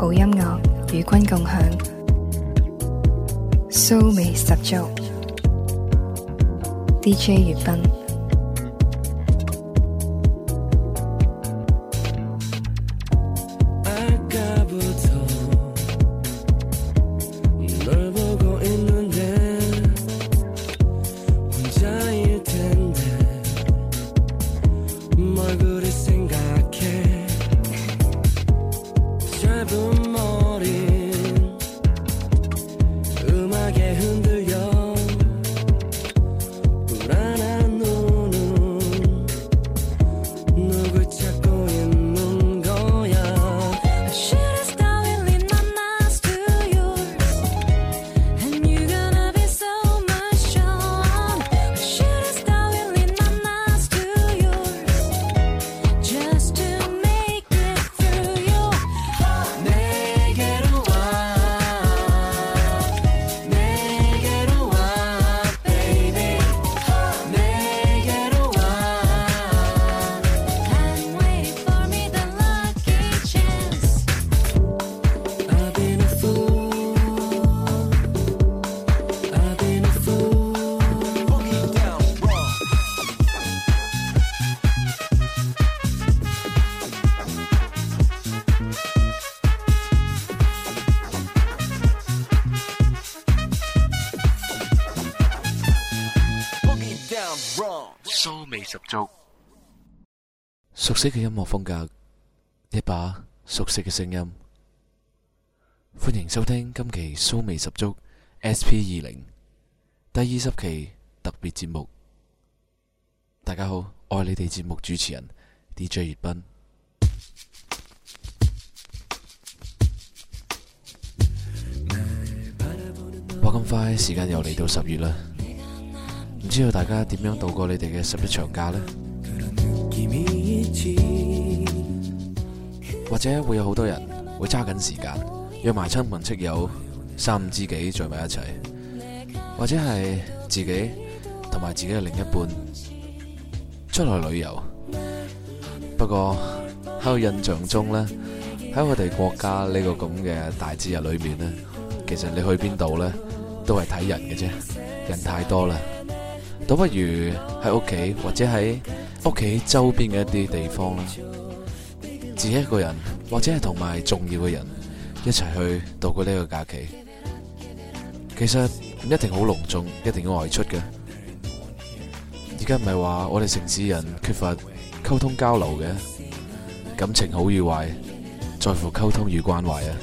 好音乐与君共享，騷味十足，DJ 月斌。十足，熟悉嘅音乐风格，一把熟悉嘅声音，欢迎收听今期苏味十足 SP 二零第二十期特别节目。大家好，系你哋节目主持人 DJ 月斌。话咁快，时间又嚟到十月啦。知道大家点样度过你哋嘅十一长假呢？或者会有好多人会揸紧时间约埋亲朋戚友、三五知己聚埋一齐，或者系自己同埋自己嘅另一半出来旅游。不过喺我印象中呢，喺我哋国家呢个咁嘅大节日里面呢，其实你去边度呢，都系睇人嘅啫，人太多啦。倒不如喺屋企，或者喺屋企周边嘅一啲地方啦，自己一个人，或者系同埋重要嘅人一齐去度过呢个假期。其实唔一定好隆重，一定要外出嘅。而家唔系话我哋城市人缺乏沟通交流嘅，感情好与坏在乎沟通与关怀啊！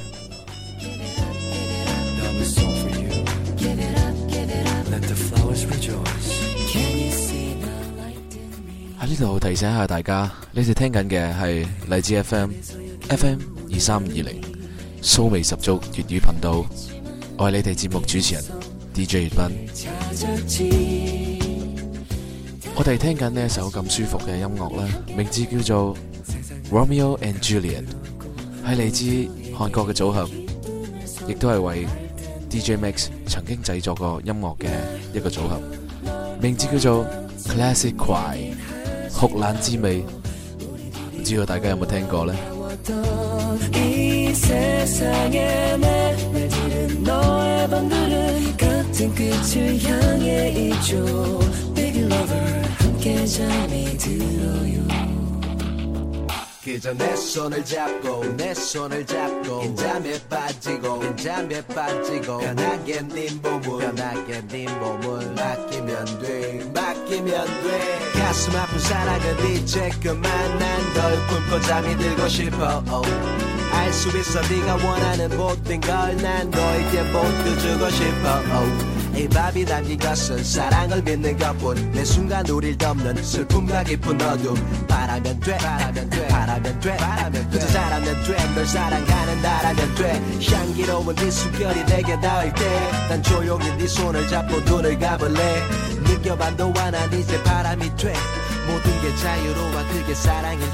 喺呢度提醒下大家，你哋听紧嘅系荔枝 FM FM 二三二零苏味十足粤语频道，我系你哋节目主持人 DJ 斌。我哋听紧呢一首咁舒服嘅音乐啦，名字叫做《Romeo and Juliet》，系嚟自韩国嘅组合，亦都系为 DJ Max 曾经制作过音乐嘅一个组合。名字叫做 Classic Cry，哭懒滋味，唔知道大家有冇听过咧？ 그저 내 손을 잡고 내 손을 잡고 인자에 빠지고 인자에 빠지고 편하게 네 몸을 편하게 네 몸을 맡기면 돼 맡기면 돼 가슴 아픈 사랑은 이제 그만 난널 꿈꿔 잠이 들고 싶어 oh. 알 수 있어 네가 원하는 모든 걸 난 너에게 모두 주고 싶어 oh. 이 밥이 담긴 것은 사랑을 믿는 것뿐 내 순간 우릴 덮는 슬픔과 깊은 어둠 바라면 돼 바라면 돼 바라면 돼 바라면 그저 잘하면 돼 널 사랑하는 나라면 돼 향기로운 네 숨결이 내게 닿을 때 난 조용히 네 손을 잡고 눈을 감을래 느껴봐도 안한 이제 바람이 돼 모든 게 자유로워 그게 사랑일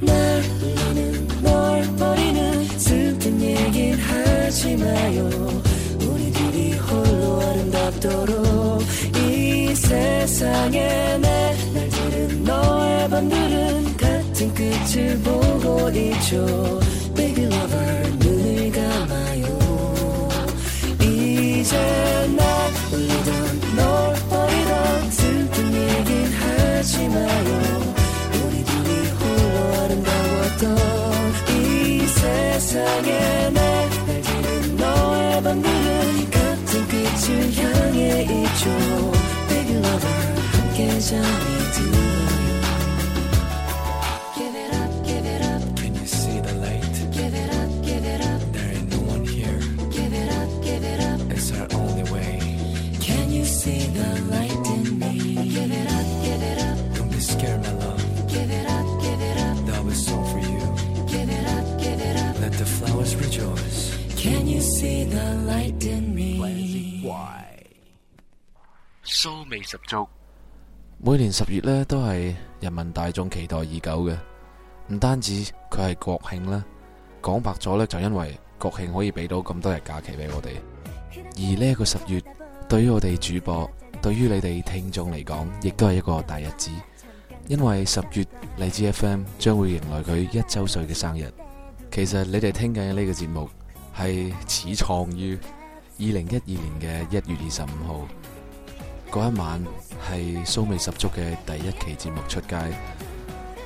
때널 울리는 널 버리는 슬픈 얘긴 하지 마요 있도록 이 세상에 내 날들은 너의 반들은 같은 끝을 보고 있죠 Baby lover 눈을 감아요 이제 味十足。每年十月呢都系人民大众期待已久嘅，唔单止佢系国庆啦，讲白咗呢，就因为国庆可以俾到咁多日假期俾我哋。而呢个十月。对于我哋主播，对于你哋听众嚟讲，亦都系一个大日子，因为十月荔枝 FM 将会迎来佢一周岁嘅生日。其实你哋听紧呢个节目系始创于二零一二年嘅一月二十五号，嗰一晚系苏味十足嘅第一期节目出街，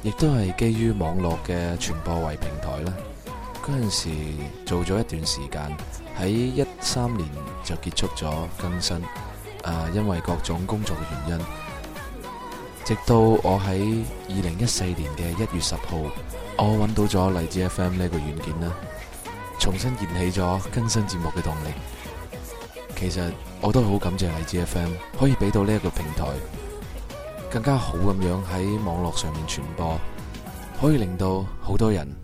亦都系基于网络嘅传播为平台啦。嗰阵时做咗一段时间，喺一三年就结束咗更新。啊，因为各种工作嘅原因，直到我喺二零一四年嘅一月十号，我揾到咗荔枝 FM 呢个软件啦，重新燃起咗更新节目嘅动力。其实我都好感谢荔枝 FM，可以俾到呢一个平台，更加好咁样喺网络上面传播，可以令到好多人。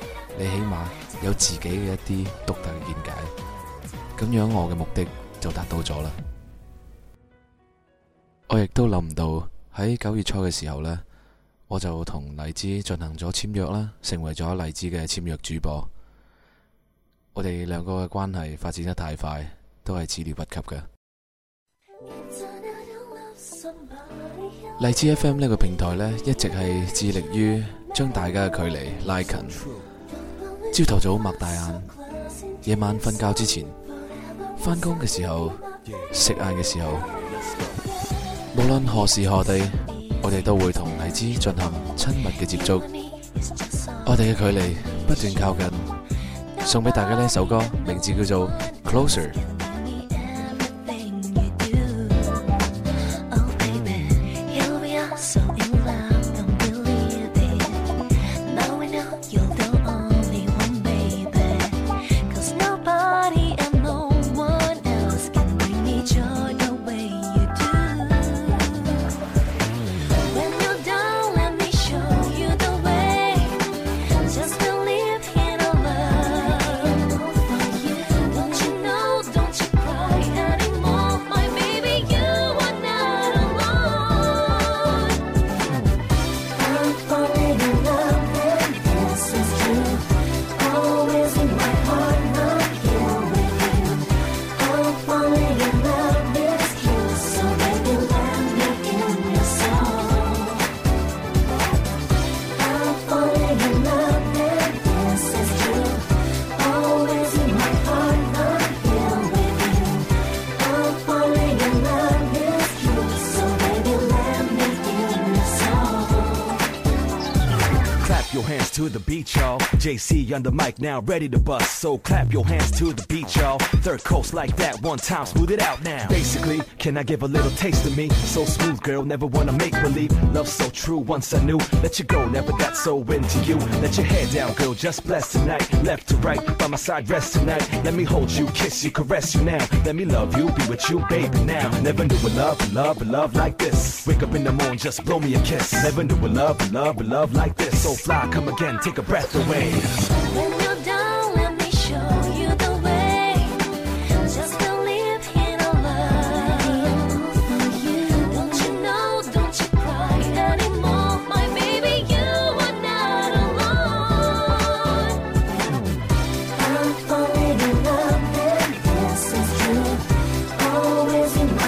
你起码有自己嘅一啲独特嘅见解，咁样我嘅目的就达到咗啦。我亦都谂唔到喺九月初嘅时候呢，我就同荔枝进行咗签约啦，成为咗荔枝嘅签约主播。我哋两个嘅关系发展得太快，都系始料不及嘅。荔枝 FM 呢个平台呢，一直系致力于将大家嘅距离拉近。朝头早擘大眼，夜晚瞓觉之前，翻工嘅时候，食晏嘅时候，无论何时何地，我哋都会同荔枝进行亲密嘅接触，我哋嘅距离不断靠近。送俾大家呢一首歌，名字叫做《Closer》。your hands to the beat, y'all. JC on the mic now, ready to bust. So clap your hands to the beat, y'all. Third coast like that, one time, smooth it out now. Basically, can I give a little taste of me? So smooth, girl, never wanna make believe. Love so true, once I knew. Let you go, never got so into you. Let your head down, girl, just bless tonight. Left to right, by my side, rest tonight. Let me hold you, kiss you, caress you now. Let me love you, be with you, baby, now. Never knew a love, a love, a love like this. Wake up in the morning, just blow me a kiss. Never knew a love, a love, a love like this. So fly high, come again, take a breath away. When you're down, let me show you the way. Just believe in our love. My I'm falling in love, and this is true. Always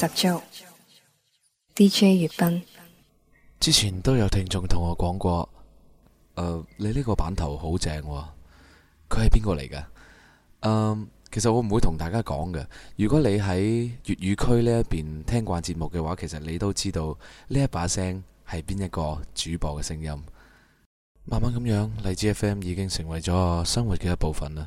十足，DJ 粤斌，之前都有听众同我讲过，诶，你呢个版头好正喎，佢系边个嚟噶？其实我唔会同大家讲嘅。如果你喺粤语区呢一边听惯节目嘅话，其实你都知道呢一把声系边一个主播嘅声音。慢慢咁样，荔枝 FM 已经成为咗生活嘅一部分啦。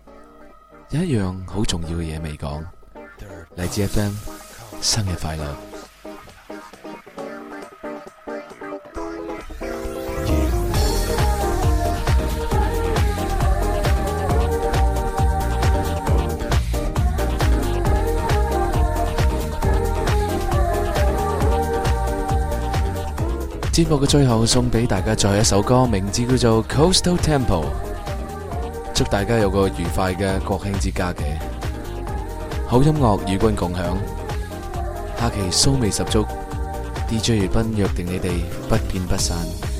有一样好重要嘅嘢未讲，嚟自 FM，生日快乐！节目嘅最后送俾大家再一首歌，名字叫做《Coastal Temple》。祝大家有个愉快嘅国庆节假期。好音乐与君共享，下期骚味十足 DJ 熱斌约定你哋，不见不散。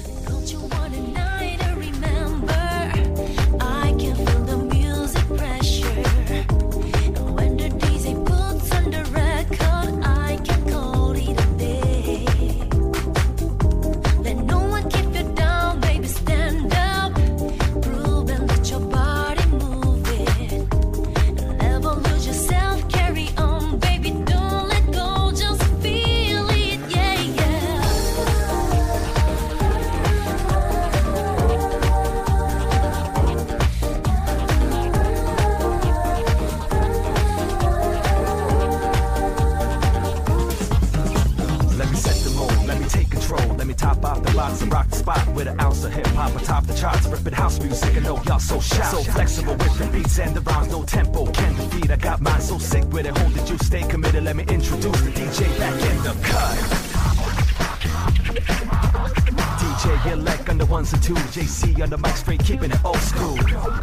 elect on the ones and twos. JC on the mic, straight keeping it old school. Yeah,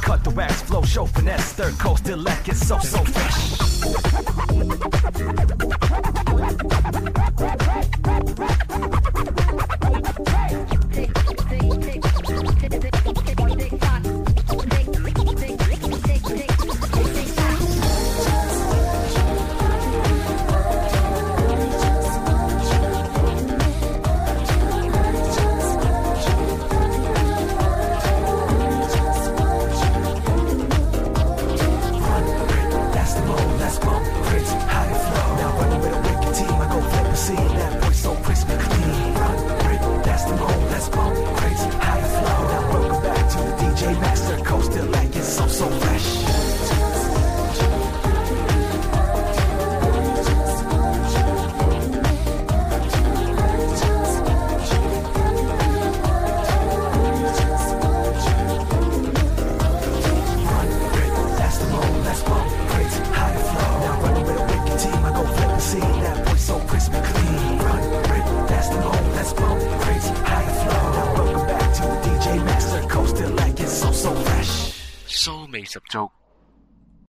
cut the wax, flow, show finesse. Third coast elect is so, so fresh.